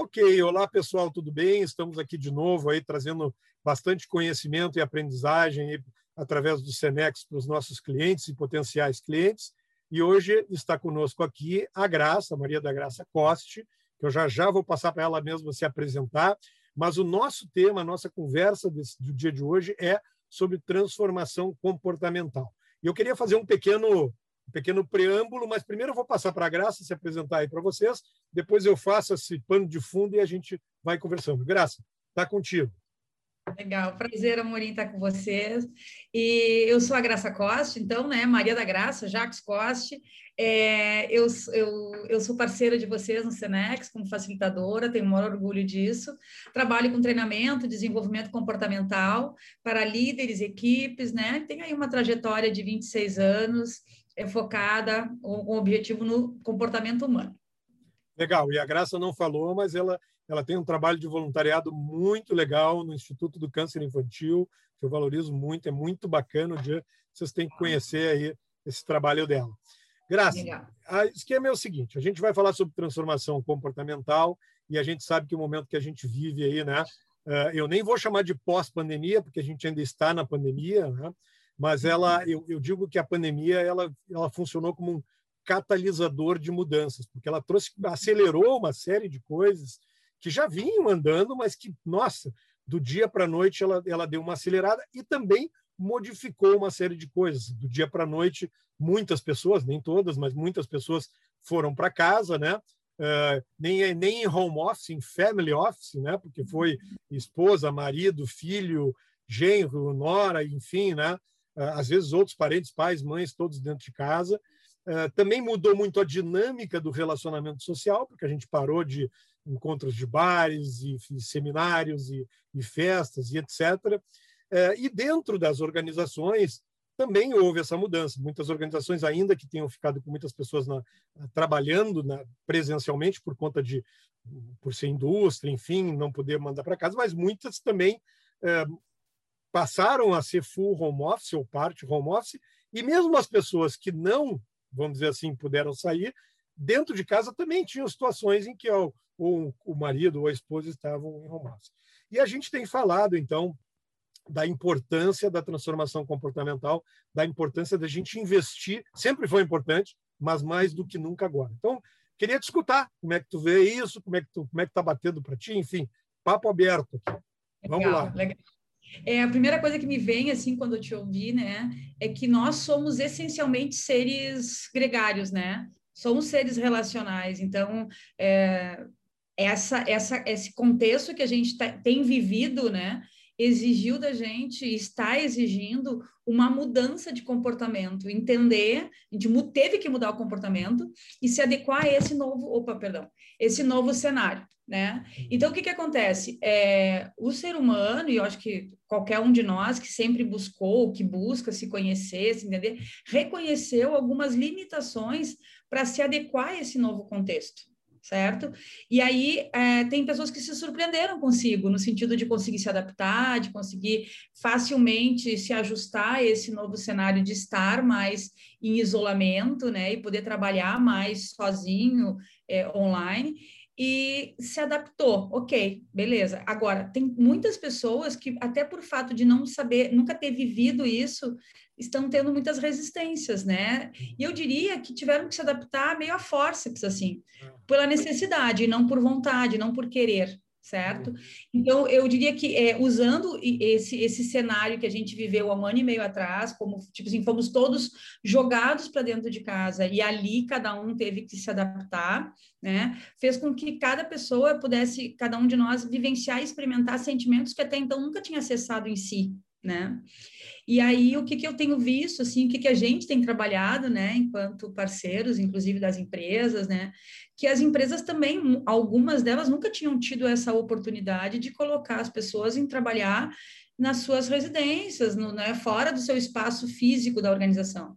Ok, olá pessoal, tudo bem? Estamos aqui de novo aí trazendo bastante conhecimento e aprendizagem aí, através do Senex para os nossos clientes e potenciais clientes. E hoje está conosco aqui a Graça, Maria da Graça Coste, que eu já já vou passar para ela mesma se apresentar. Mas o nosso tema, a nossa conversa desse, do dia de hoje é sobre transformação comportamental. E eu queria fazer um pequeno um pequeno preâmbulo, mas primeiro eu vou passar para a Graça se apresentar aí para vocês, depois eu faço esse pano de fundo e a gente vai conversando. Graça, está contigo. Legal, prazer, Amorim, estar com vocês. E eu sou a Graça Coste, então, né, Maria da Graça, Jacques Coste. É, eu, eu, eu sou parceira de vocês no Senex como facilitadora, tenho o maior orgulho disso. Trabalho com treinamento, desenvolvimento comportamental para líderes, equipes, né? Tenho aí uma trajetória de 26 anos, é focada com objetivo no comportamento humano. Legal, e a Graça não falou, mas ela, ela tem um trabalho de voluntariado muito legal no Instituto do Câncer Infantil, que eu valorizo muito, é muito bacana o dia, vocês têm que conhecer aí esse trabalho dela. Graça, o esquema é o seguinte, a gente vai falar sobre transformação comportamental e a gente sabe que o momento que a gente vive aí, né, eh, eu nem vou chamar de pós-pandemia, porque a gente ainda está na pandemia, né? Mas ela, eu, eu digo que a pandemia ela, ela funcionou como um catalisador de mudanças, porque ela trouxe, acelerou uma série de coisas que já vinham andando, mas que, nossa, do dia para a noite ela, ela deu uma acelerada e também modificou uma série de coisas. Do dia para a noite, muitas pessoas, nem todas, mas muitas pessoas foram para casa, né? Uh, nem, nem em home office, em family office, né? Porque foi esposa, marido, filho, genro, nora, enfim, né? Ah, às vezes outros parentes, pais, mães, todos dentro de casa. Ah, também mudou muito a dinâmica do relacionamento social, porque a gente parou de encontros de bares e, seminários e, e festas e etc. Ah, e dentro das organizações também houve essa mudança. Muitas organizações, ainda que tenham ficado com muitas pessoas na, trabalhando na, presencialmente por conta de por ser indústria, enfim, não poder mandar para casa, mas muitas também passaram a ser full home office ou parte home office, e mesmo as pessoas que não, vamos dizer assim, puderam sair, dentro de casa também tinham situações em que o, o, o marido ou a esposa estavam em home office. E a gente tem falado, então, da importância da transformação comportamental, da importância da gente investir, sempre foi importante, mas mais do que nunca agora. Então, queria te escutar, como é que tu vê isso, como é que tu, como é que tá batendo para ti, enfim, papo aberto aqui. Vamos legal, lá. Legal. É, a primeira coisa que me vem, assim, quando eu te ouvi, né, é que nós somos essencialmente seres gregários, né? Somos seres relacionais. Então, é, essa, essa, esse contexto que a gente tá, tem vivido, né, exigiu da gente, está exigindo uma mudança de comportamento, entender, a gente teve que mudar o comportamento e se adequar a esse novo, opa, perdão, esse novo cenário, né? Uhum. Então, o que que acontece? É, o ser humano, e eu acho que qualquer um de nós que sempre buscou, que busca se conhecer, se entender, reconheceu algumas limitações para se adequar a esse novo contexto certo? E aí é, tem pessoas que se surpreenderam consigo, no sentido de conseguir se adaptar, de conseguir facilmente se ajustar a esse novo cenário de estar mais em isolamento, né? E poder trabalhar mais sozinho, é, online e se adaptou, ok, beleza. Agora, tem muitas pessoas que, até por fato de não saber, nunca ter vivido isso, estão tendo muitas resistências, né? E eu diria que tiveram que se adaptar meio a forceps, assim, é. pela necessidade, não por vontade, não por querer, certo? Então, eu diria que é, usando esse, esse cenário que a gente viveu há um ano e meio atrás, como, tipo assim, fomos todos jogados para dentro de casa e ali cada um teve que se adaptar, né? Fez com que cada pessoa pudesse, cada um de nós, vivenciar e experimentar sentimentos que até então nunca tinha acessado em si, né? E aí, o que, que eu tenho visto, assim, o que, que a gente tem trabalhado, né, enquanto parceiros, inclusive das empresas, né, que as empresas também, algumas delas nunca tinham tido essa oportunidade de colocar as pessoas em trabalhar nas suas residências, no, né, fora do seu espaço físico da organização.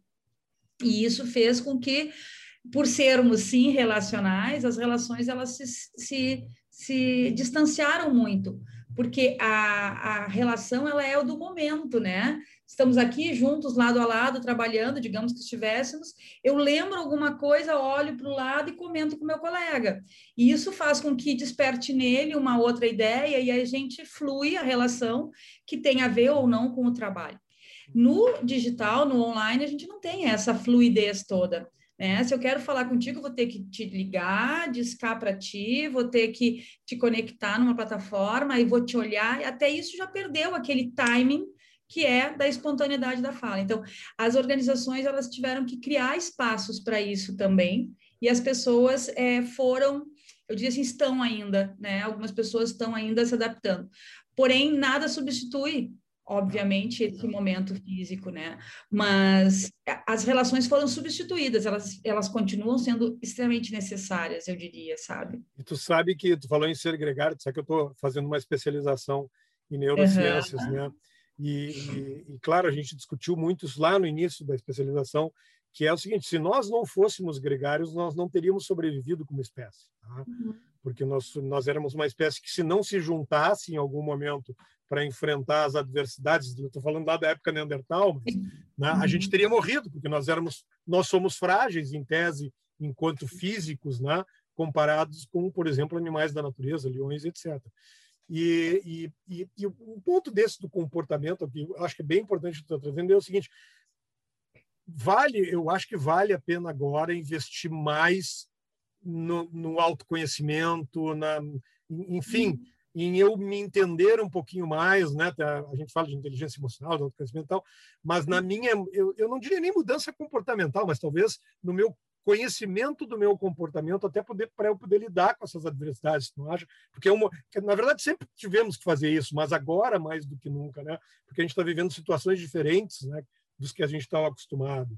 E isso fez com que, por sermos, sim, relacionais, as relações, elas se, se, se distanciaram muito, porque a, a relação ela é o do momento, né? Estamos aqui juntos, lado a lado, trabalhando, digamos que estivéssemos. Eu lembro alguma coisa, olho para o lado e comento com meu colega. E isso faz com que desperte nele uma outra ideia e a gente flui a relação que tem a ver ou não com o trabalho. No digital, no online, a gente não tem essa fluidez toda. Né? Se eu quero falar contigo, vou ter que te ligar, discar para ti, vou ter que te conectar numa plataforma e vou te olhar. Até isso já perdeu aquele timing que é da espontaneidade da fala. Então, as organizações elas tiveram que criar espaços para isso também, e as pessoas é, foram, eu diria assim, estão ainda, né? Algumas pessoas estão ainda se adaptando. Porém, nada substitui obviamente, esse momento físico, né? Mas as relações foram substituídas, elas, elas continuam sendo extremamente necessárias, eu diria, sabe? E tu sabe que tu falou em ser gregário, tu sabe que eu estou fazendo uma especialização em neurociências, uhum. né? E, e, e, claro, a gente discutiu muito isso lá no início da especialização, que é o seguinte: se nós não fôssemos gregários, nós não teríamos sobrevivido como espécie. Tá? Uhum porque nós, nós éramos uma espécie que, se não se juntasse em algum momento para enfrentar as adversidades, estou falando lá da época Neandertal, mas, né, a gente teria morrido, porque nós éramos, nós somos frágeis em tese, enquanto físicos, né, comparados com, por exemplo, animais da natureza, leões, etc. E, e, e, um ponto desse do comportamento, que eu acho que é bem importante que estou trazendo, é o seguinte: vale, eu acho que vale a pena agora investir mais no, no autoconhecimento, na, enfim, uhum. em eu me entender um pouquinho mais, né? A gente fala de inteligência emocional, de autoconhecimento e tal, mas na minha, eu, eu não diria nem mudança comportamental, mas talvez no meu conhecimento do meu comportamento até poder para eu poder lidar com essas adversidades, não acha? Porque é uma, na verdade sempre tivemos que fazer isso, mas agora mais do que nunca, né? Porque a gente está vivendo situações diferentes, né? Dos que a gente estava acostumado.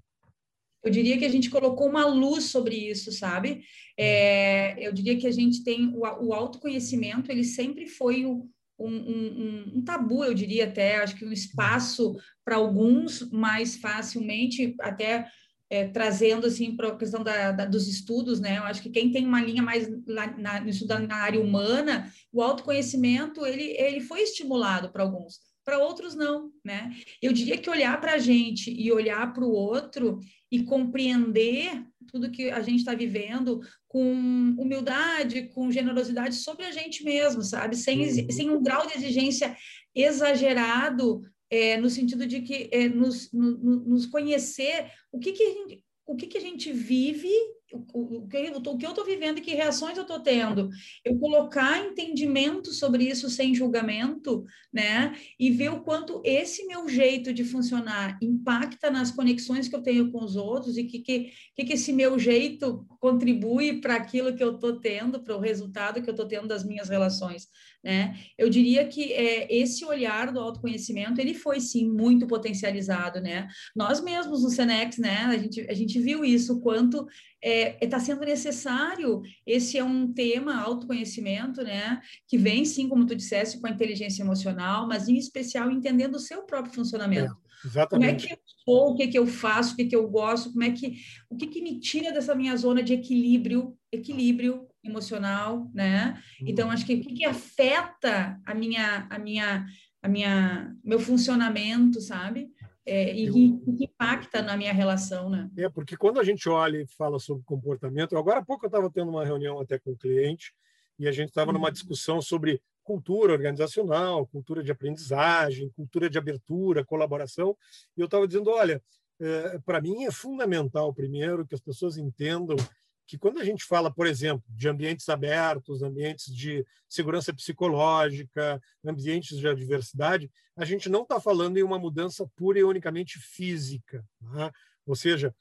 Eu diria que a gente colocou uma luz sobre isso, sabe? É, eu diria que a gente tem o, o autoconhecimento, ele sempre foi um, um, um, um, tabu, eu diria até, acho que um espaço para alguns mais facilmente, até é, trazendo assim para a questão da, da, dos estudos, né? Eu acho que quem tem uma linha mais lá, na, na área humana, o autoconhecimento ele, ele foi estimulado para alguns para outros não, né? Eu diria que olhar para a gente e olhar para o outro e compreender tudo que a gente está vivendo com humildade, com generosidade sobre a gente mesmo, sabe? Sem, uhum. sem um grau de exigência exagerado, é, no sentido de que é, nos, no, nos conhecer o que, que a gente, o que, que a gente vive o, que, o que eu estou vivendo e que reações eu estou tendo. Eu colocar entendimento sobre isso sem julgamento, né? E ver o quanto esse meu jeito de funcionar impacta nas conexões que eu tenho com os outros e que, que, que esse meu jeito contribui para aquilo que eu estou tendo, para o resultado que eu estou tendo das minhas relações né? Eu diria que é, esse olhar do autoconhecimento, ele foi, sim, muito potencializado, né? Nós mesmos no Senex, né, a gente, a gente viu isso, quanto está é, é tá sendo necessário, esse é um tema, autoconhecimento, né, que vem, sim, como tu disseste, com a inteligência emocional, mas em especial entendendo o seu próprio funcionamento. É, exatamente. Como é que eu sou, o que, que eu faço, o que, que eu gosto, como é que, o que, que me tira dessa minha zona de equilíbrio, equilíbrio emocional, né? Então acho que o que, que afeta a minha a minha a minha meu funcionamento, sabe? É, e que, que impacta na minha relação, né? É, porque quando a gente olha e fala sobre comportamento, agora há pouco eu estava tendo uma reunião até com o um cliente e a gente estava numa uhum. discussão sobre cultura organizacional, cultura de aprendizagem, cultura de abertura, colaboração, e eu estava dizendo, olha, é, para mim é fundamental, primeiro, que as pessoas entendam que quando a gente fala, por exemplo, de ambientes abertos, ambientes de segurança psicológica, ambientes de diversidade, a gente não está falando em uma mudança pura e unicamente física. Né? Ou seja,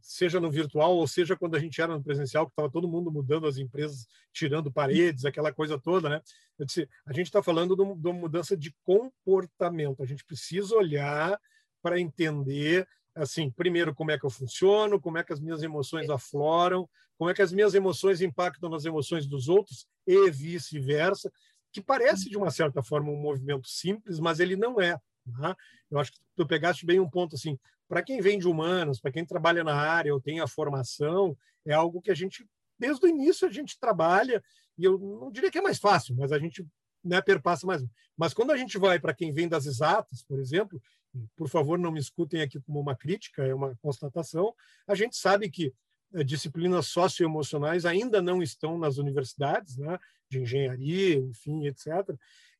seja no virtual ou seja quando a gente era no presencial, que estava todo mundo mudando as empresas, tirando paredes, aquela coisa toda, né? Eu disse, a gente está falando de uma mudança de comportamento. A gente precisa olhar para entender assim, primeiro, como é que eu funciono, como é que as minhas emoções afloram, como é que as minhas emoções impactam nas emoções dos outros e vice-versa, que parece, de uma certa forma, um movimento simples, mas ele não é. Né? Eu acho que tu pegaste bem um ponto assim, para quem vem de humanos, para quem trabalha na área ou tem a formação, é algo que a gente, desde o início, a gente trabalha, e eu não diria que é mais fácil, mas a gente né, perpassa mais. Mas quando a gente vai para quem vem das exatas, por exemplo, por favor, não me escutem aqui como uma crítica, é uma constatação, a gente sabe que eh, disciplinas socioemocionais ainda não estão nas universidades, né, de engenharia, enfim, etc.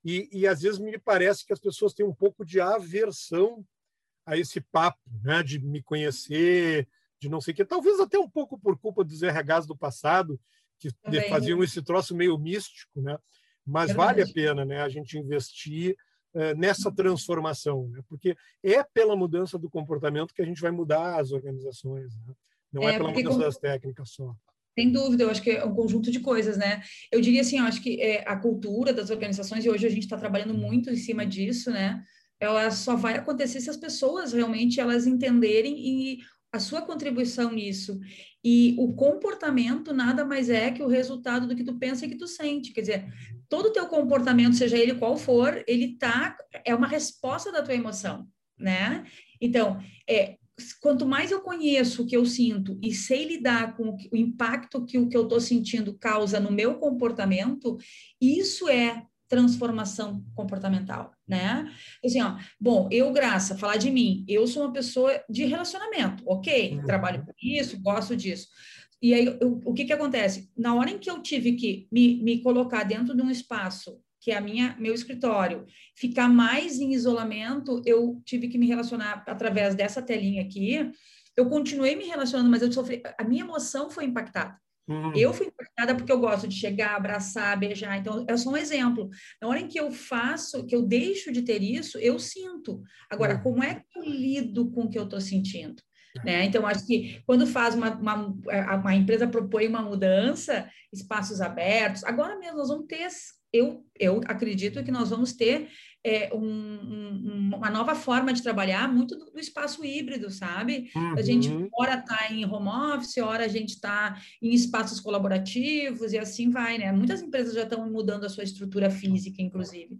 E, e às vezes me parece que as pessoas têm um pouco de aversão a esse papo, né, de me conhecer, de não sei o quê, talvez até um pouco por culpa dos RHs do passado, que Também. faziam esse troço meio místico, né? Mas vale a pena, né, a gente investir nessa transformação, né? Porque é pela mudança do comportamento que a gente vai mudar as organizações, né? Não é, é pela mudança como... das técnicas só. Sem dúvida, eu acho que é um conjunto de coisas, né? Eu diria assim, eu acho que é, a cultura das organizações, e hoje a gente está trabalhando muito em cima disso, né? Ela só vai acontecer se as pessoas realmente elas entenderem e a sua contribuição nisso. E o comportamento nada mais é que o resultado do que tu pensa e que tu sente. Quer dizer, todo o teu comportamento, seja ele qual for, ele tá é uma resposta da tua emoção, né? Então, é, quanto mais eu conheço o que eu sinto e sei lidar com o impacto que o que eu estou sentindo causa no meu comportamento, isso é transformação comportamental, né? Assim, ó, bom, eu, Graça, falar de mim, eu sou uma pessoa de relacionamento, ok? Uhum. Trabalho com isso, gosto disso. E aí, eu, o que que acontece? Na hora em que eu tive que me, me colocar dentro de um espaço que é a minha meu escritório, ficar mais em isolamento, eu tive que me relacionar através dessa telinha aqui. Eu continuei me relacionando, mas eu sofri, a minha emoção foi impactada. Uhum. Eu fui impactada porque eu gosto de chegar, abraçar, beijar. Então, é só um exemplo. Na hora em que eu faço, que eu deixo de ter isso, eu sinto. Agora, uhum. como é que eu lido com o que eu estou sentindo? Né? Então, acho que quando faz uma, uma, uma, empresa propõe uma mudança, espaços abertos, agora mesmo nós vamos ter, eu, eu acredito que nós vamos ter é, um, um, uma nova forma de trabalhar muito do, do espaço híbrido, sabe? Uhum. A gente uhum. ora está em home office, ora a gente está em espaços colaborativos e assim vai, né? Muitas empresas já estão mudando a sua estrutura física, inclusive.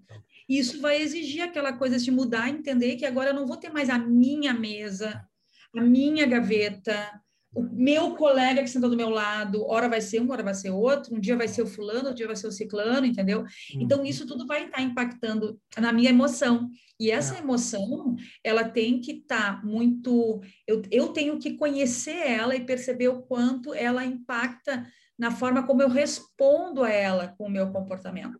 Isso vai exigir aquela coisa de mudar, entender que agora eu não vou ter mais a minha mesa, a minha gaveta, o meu colega que senta do meu lado, hora vai ser um, hora vai ser outro, um dia vai ser o fulano, outro dia vai ser o ciclano, entendeu? Uhum. Então, isso tudo vai estar impactando na minha emoção. E essa é. emoção, ela tem que estar tá muito... Eu, eu tenho que conhecer ela e perceber o quanto ela impacta na forma como eu respondo a ela com o meu comportamento.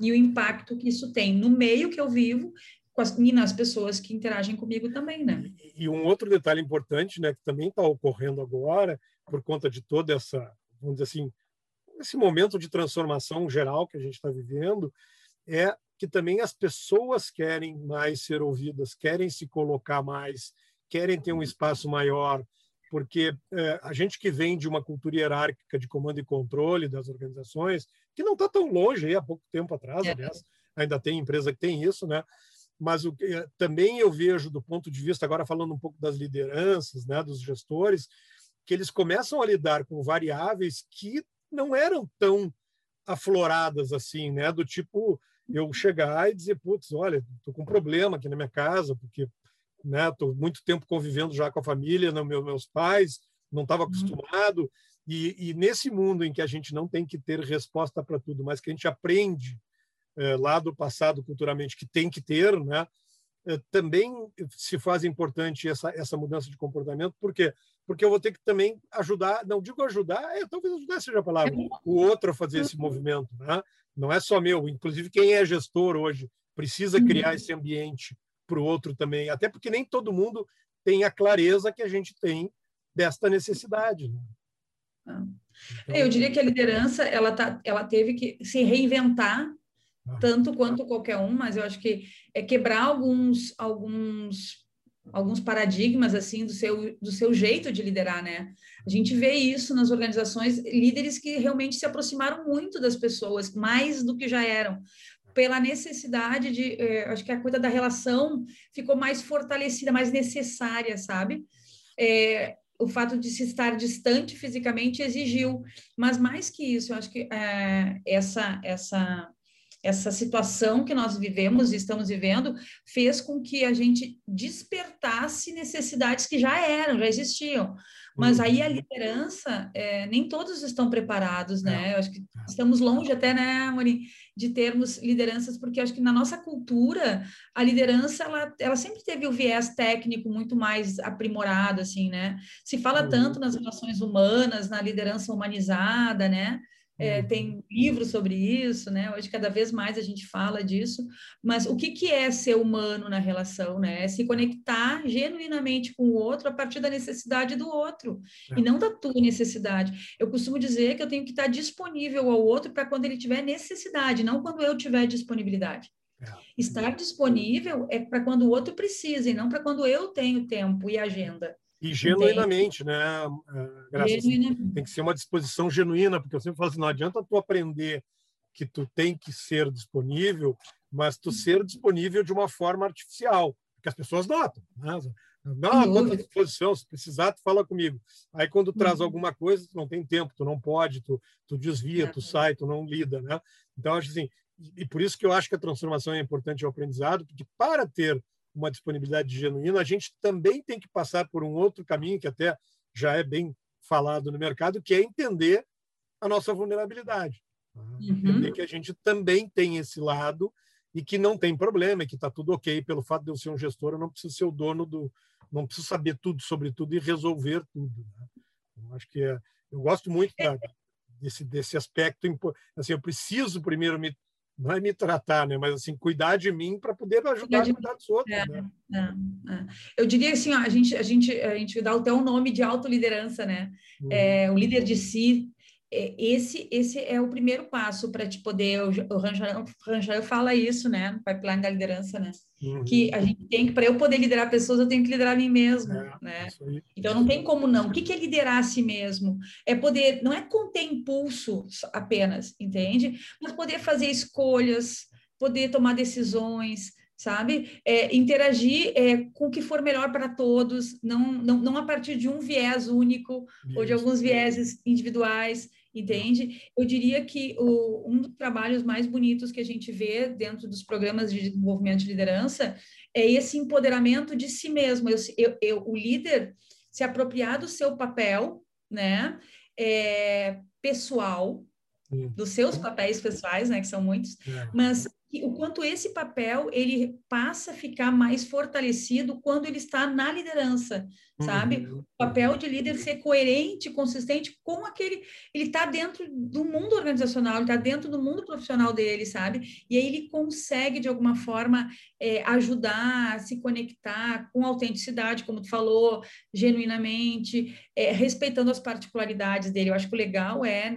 E o impacto que isso tem no meio que eu vivo com as, e nas pessoas que interagem comigo também, né? E, e um outro detalhe importante, né, que também está ocorrendo agora, por conta de toda essa, vamos dizer assim, esse momento de transformação geral que a gente está vivendo, é que também as pessoas querem mais ser ouvidas, querem se colocar mais, querem ter um espaço maior, porque é, a gente que vem de uma cultura hierárquica de comando e controle das organizações, que não está tão longe aí há pouco tempo atrás, é. aliás, ainda tem empresa que tem isso, né? Mas o, eh, também eu vejo do ponto de vista, agora falando um pouco das lideranças, né, dos gestores, que eles começam a lidar com variáveis que não eram tão afloradas assim, né, do tipo eu chegar e dizer, putz, olha, estou com um problema aqui na minha casa, porque né, estou muito tempo convivendo já com a família, não, meus, meus pais, não estava uhum. acostumado, e, e nesse mundo em que a gente não tem que ter resposta para tudo, mas que a gente aprende lá do passado culturalmente que tem que ter, né? É, também se faz importante essa, essa mudança de comportamento, por quê? Porque eu vou ter que também ajudar, não digo ajudar, é, talvez ajudar seja a palavra, o outro a fazer esse movimento, né? Não é só meu, inclusive quem é gestor hoje precisa criar esse ambiente para o outro também, até porque nem todo mundo tem a clareza que a gente tem desta necessidade. Né? Então, eu diria que a liderança ela, tá, ela teve que se reinventar tanto quanto qualquer um, mas eu acho que é quebrar alguns alguns alguns paradigmas assim do seu do seu jeito de liderar, né? A gente vê isso nas organizações, líderes que realmente se aproximaram muito das pessoas, mais do que já eram, pela necessidade de, eh, acho que a coisa da relação ficou mais fortalecida, mais necessária, sabe? É, o fato de se estar distante fisicamente exigiu, mas mais que isso, eu acho que é, essa essa essa situação que nós vivemos e estamos vivendo fez com que a gente despertasse necessidades que já eram, já existiam. Mas aí a uhum. liderança, é, nem todos estão preparados, né? Eu acho que estamos longe até, né, Amorim, de termos lideranças, porque acho que na nossa cultura, a liderança, ela, ela sempre teve o viés técnico muito mais aprimorado, assim, né? Se fala tanto uhum. nas relações humanas, na liderança humanizada, né? É, uhum. tem livros sobre isso, né? Hoje cada vez mais a gente fala disso, mas o que, que é ser humano na relação, né? É se conectar genuinamente com o outro a partir da necessidade do outro é. e não da tua necessidade. Eu costumo dizer que eu tenho que estar disponível ao outro para quando ele tiver necessidade, não quando eu tiver disponibilidade. É. Estar disponível é para quando o outro precisa e não para quando eu tenho tempo e agenda. E genuinamente, né? É, graças. Tem que ser uma disposição genuína, porque eu sempre falo assim, não adianta tu aprender que tu tem que ser disponível, mas tu ser disponível de uma forma artificial, que as pessoas notam. Né? Não, quanta disposição, se precisar, tu fala comigo. Aí quando traz uhum. alguma coisa, tu não tem tempo, tu não pode, tu, tu desvia, tu sai, tu não lida, né? Então, acho assim, e por isso que eu acho que a transformação é importante ao aprendizado, porque para ter uma disponibilidade genuína, a gente também tem que passar por um outro caminho que até já é bem falado no mercado, que é entender a nossa vulnerabilidade. Tá? Uhum. Entender que a gente também tem esse lado e que não tem problema, que está tudo ok pelo fato de eu ser um gestor, eu não preciso ser o dono do, não preciso saber tudo sobre tudo e resolver tudo. Né? Eu acho que é, eu gosto muito da, desse desse aspecto. Assim, eu preciso primeiro me não é me tratar, né? Mas assim, cuidar de mim para poder ajudar a cuidar dos outros. É, né? é, é. Eu diria assim, ó, a gente, a gente, a gente dá até o nome de autoliderança, né? Uhum. É, o líder de si esse, esse é o primeiro passo para te poder. O Ranjael fala isso, né? No pipeline da liderança, né? Uhum. Que a gente tem que, para eu poder liderar pessoas, eu tenho que liderar a mim mesmo, é, né? Então não tem como não. O que, que é liderar a si mesmo? É poder, não é conter impulso apenas, entende? Mas poder fazer escolhas, poder tomar decisões, sabe? É, interagir é, com o que for melhor para todos, não, não, não a partir de um viés único Isso. ou de alguns vieses individuais, entende? Eu diria que o, um dos trabalhos mais bonitos que a gente vê dentro dos programas de desenvolvimento de liderança é esse empoderamento de si mesmo. Eu, eu, eu o líder se apropriar do seu papel, né? É, pessoal, dos seus papéis pessoais, né, que são muitos, é. mas o quanto esse papel ele passa a ficar mais fortalecido quando ele está na liderança, sabe? Uhum. O papel de líder ser coerente, consistente com aquele, ele está dentro do mundo organizacional, ele está dentro do mundo profissional dele, sabe? E aí ele consegue de alguma forma é, ajudar a se conectar com autenticidade, como tu falou, genuinamente, é, respeitando as particularidades dele. Eu acho que o legal é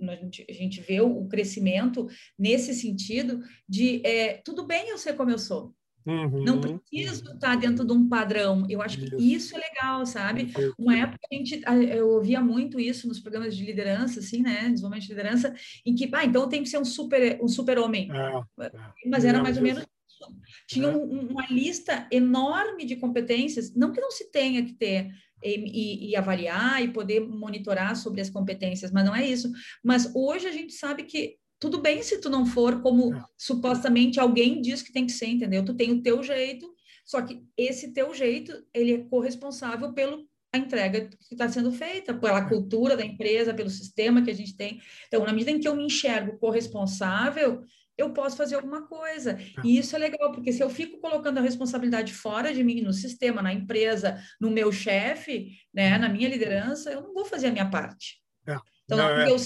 a gente, a gente vê o crescimento nesse sentido de é, tudo bem eu ser como eu sou. Uhum. Não preciso estar dentro de um padrão. Eu acho que isso é legal, sabe? Uma época a gente eu ouvia muito isso nos programas de liderança, assim, né? Desenvolvimento de liderança, em que, ah, então tenho que ser um super um super homem. É, é. Mas era mais ou menos isso. Tinha é. um, uma lista enorme de competências, não que não se tenha que ter e, e, avaliar e poder monitorar sobre as competências, mas não é isso. Mas hoje a gente sabe que tudo bem se tu não for como é. supostamente alguém diz que tem que ser, entendeu? Tu tem o teu jeito, só que esse teu jeito, ele é corresponsável pelo a entrega que está sendo feita, pela é. cultura da empresa, pelo sistema que a gente tem. Então, na medida em que eu me enxergo corresponsável, eu posso fazer alguma coisa. É. E isso é legal, porque se eu fico colocando a responsabilidade fora de mim, no sistema, na empresa, no meu chefe, né, na minha liderança, eu não vou fazer a minha parte. É. Então, não, é... eu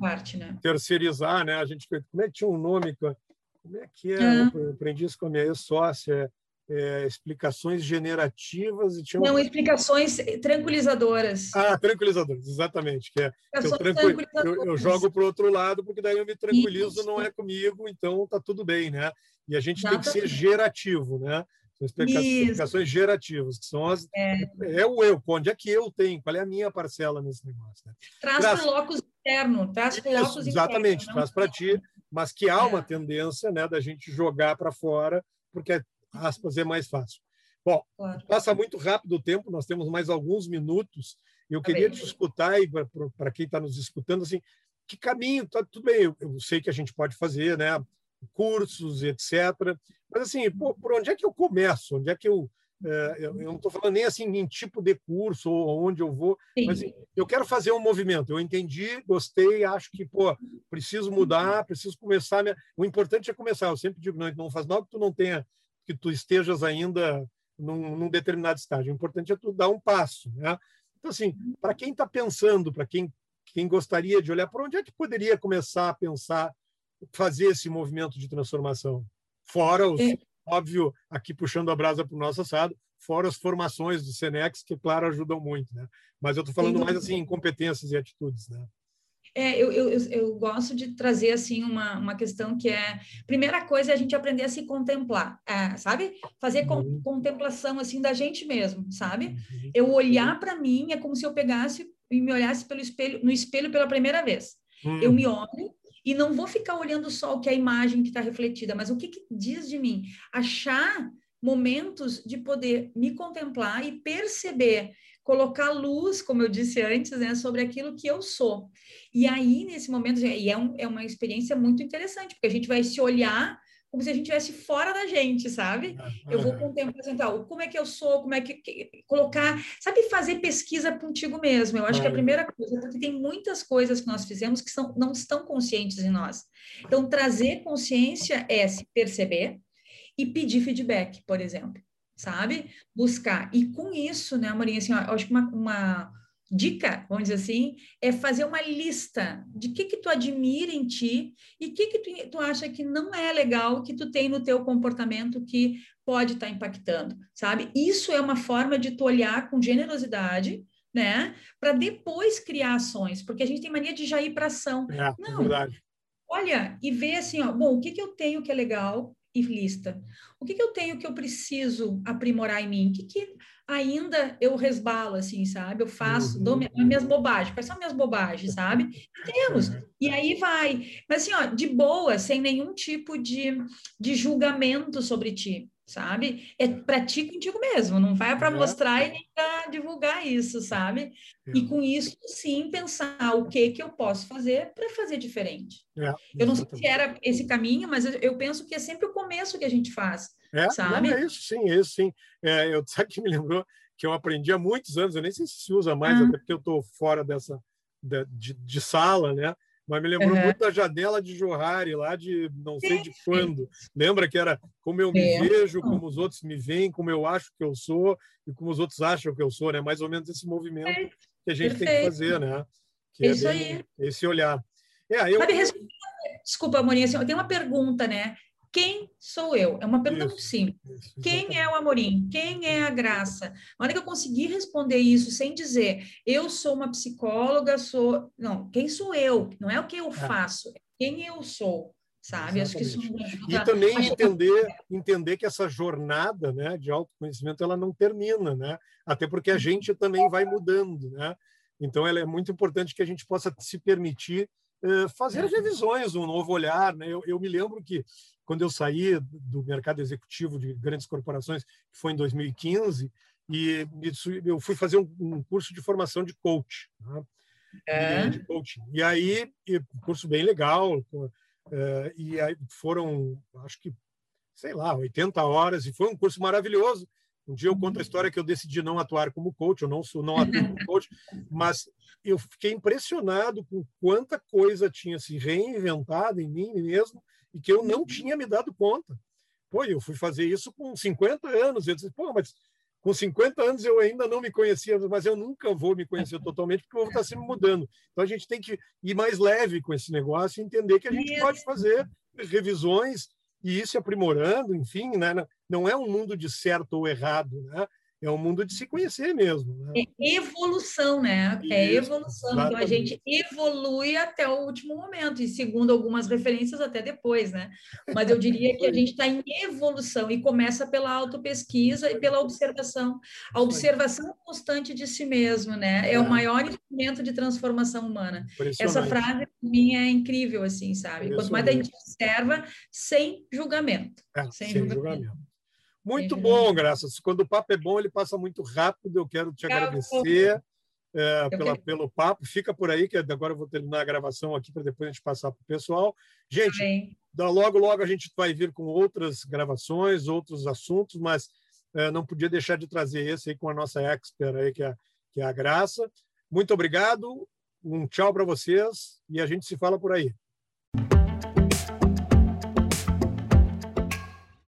parte, né? Terceirizar, né? A gente como é que tinha um nome? Como é que é? Eu aprendi isso com a minha ex-sócia. É, explicações generativas e tinha não explicações tranquilizadoras ah tranquilizadoras exatamente que é eu, eu, eu, jogo para o outro lado porque daí eu me tranquilizo Isso. não é comigo então tá tudo bem né e a gente Exatamente. tem que ser gerativo né são explicações gerativas que são as é. é. o eu onde é que eu tenho qual é a minha parcela nesse negócio né? traz, traz... locus interno, traz para Exatamente, interno, traz para ti, mas que há uma é. tendência né, da gente jogar para fora, porque, aspas, é mais fácil. Bom, claro. passa muito rápido o tempo, nós temos mais alguns minutos, eu tá queria bem. te escutar, e para quem está nos escutando, assim, que caminho, tá tudo bem, eu, eu, sei que a gente pode fazer, né? cursos, etc. Mas, assim, por, por onde é que eu começo? Onde é que eu. É, eu, não estou falando nem assim em tipo de curso ou onde eu vou, Sim. mas assim, eu quero fazer um movimento. Eu entendi, gostei, acho que pô, preciso mudar, preciso começar. Minha... O importante é começar. Eu sempre digo, não, não faz mal que tu não tenha, que tu estejas ainda num, num determinado estágio. O importante é tu dar um passo, né? Então assim, para quem está pensando, para quem quem gostaria de olhar, por onde é que poderia começar a pensar fazer esse movimento de transformação? Fora os, é. Óbvio, aqui puxando a brasa para o nosso assado, fora as formações do Senex, que, claro, ajudam muito, né? Mas eu estou falando mais assim em competências e atitudes, né? É, eu, eu, eu gosto de trazer assim uma, uma questão que é primeira coisa é a gente aprender a se contemplar, é, sabe? Fazer uhum. contemplação assim da gente mesmo, sabe? Uhum. Eu olhar para mim é como se eu pegasse e me olhasse pelo espelho no espelho pela primeira vez. Uhum. Eu me olho e não vou ficar olhando só o que é a imagem que está refletida, mas o que, que diz de mim. Achar momentos de poder me contemplar e perceber, colocar luz, como eu disse antes, né, sobre aquilo que eu sou. E aí, nesse momento, e é, um, é uma experiência muito interessante, porque a gente vai se olhar como se a gente estivesse fora da gente, sabe? Eu vou contemplar então, como é que eu sou, como é que, que, colocar, sabe, fazer pesquisa contigo mesmo. Eu acho que é a primeira coisa, porque tem muitas coisas que nós fizemos que são, não estão conscientes em nós. Então, trazer consciência é se perceber e pedir feedback, por exemplo, sabe? Buscar. E com isso, né, Marinha, assim, ó, eu acho que uma, uma dica, vamos dizer assim, é fazer uma lista de que que tu admira em ti e que que tu, tu acha que não é legal que tu tem no teu comportamento que pode estar tá impactando, sabe? Isso é uma forma de tu olhar com generosidade, né? Para depois criar ações, porque a gente tem mania de já ir para ação. É, é não, verdade. Olha, e ver assim, ó, bom, o que que eu tenho que é legal e lista. O que, que eu tenho que eu preciso aprimorar em mim? O que, que ainda eu resbalo, assim, sabe? Eu faço, uhum. dou minhas, minhas bobagens. Quais são minhas bobagens, sabe? Temos. Uhum. E aí vai. Mas assim, ó, de boa, sem nenhum tipo de, de julgamento sobre ti sabe? É para ti contigo mesmo, não vai para mostrar e nem para divulgar isso, sabe? É. E com isso, sim, pensar o que que eu posso fazer para fazer diferente. É, eu não sei se era esse caminho, mas eu, penso que é sempre o começo que a gente faz, é, sabe? É isso sim, é isso sim. É, eu sabe que me lembrou que eu aprendi há muitos anos, eu nem sei se se usa mais, ah. até porque eu estou fora dessa de, de, de sala, né? Mas me lembrou uhum. muito da Jadela de Johari, lá de não sei de quando. Lembra que era como eu me é. vejo, como os outros me veem, como eu acho que eu sou e como os outros acham que eu sou, né? Mais ou menos esse movimento é. que a gente Perfeito. tem que fazer, né? Que é Isso aí. Esse olhar. É, eu... Sabe, Desculpa, assim, eu tenho uma pergunta, né? Quem sou eu? É uma pergunta isso, muito simples. Isso, Quem é o Amorim? Quem é a Graça? Na hora que eu conseguir responder isso sem dizer eu sou uma psicóloga, sou. Não, quem sou eu? Não é o que eu é. faço, é quem eu sou. Sabe? Acho que isso E também entender, entender que essa jornada né, de autoconhecimento ela não termina, né? Até porque a uhum. gente também vai mudando, né? Então, ela é muito importante que a gente possa se permitir uh, fazer uhum. revisões, um novo olhar. Né? Eu, eu me lembro que quando eu saí do mercado executivo de grandes corporações, que foi em 2015, e eu fui fazer um, curso de formação de coach, né? é. de coaching. E aí, curso bem legal, é, e aí foram, acho que, sei lá, 80 horas, e foi um curso maravilhoso. Um dia eu conto a história que eu decidi não atuar como coach, eu não sou não atuo como coach, mas eu fiquei impressionado com quanta coisa tinha se reinventado em mim mesmo e que eu não tinha me dado conta. Pô, eu fui fazer isso com 50 anos. Eu disse, pô, mas com 50 anos eu ainda não me conhecia, mas eu nunca vou me conhecer totalmente porque eu vou estar sempre mudando. Então a gente tem que ir mais leve com esse negócio e entender que a gente pode fazer revisões e ir se aprimorando, enfim, né? não é um mundo de certo ou errado, né? É um mundo de se conhecer mesmo. Né? É evolução, né? É Isso, é evolução. Exatamente. Então a gente evolui até o último momento, e segundo algumas referências, até depois, né? Mas eu diria que a gente está em evolução e começa pela autopesquisa e pela observação. A observação constante de si mesmo, né? É, é o maior instrumento de transformação humana. Essa frase, para mim, é incrível, assim, sabe? Quanto mais a gente observa, sem julgamento. É, sem, sem julgamento. julgamento. Muito bom, Graças. Quando o papo é bom, ele passa muito rápido. Eu quero te agradecer é, pela, quero... pelo papo. Fica por aí, que agora eu vou terminar a gravação aqui para depois a gente passar para o pessoal. Gente, logo, logo a gente vai vir com outras gravações, outros assuntos, mas é, não podia deixar de trazer esse aí com a nossa expert aí, que é, que é a Graça. Muito obrigado, um tchau para vocês e a gente se fala por aí.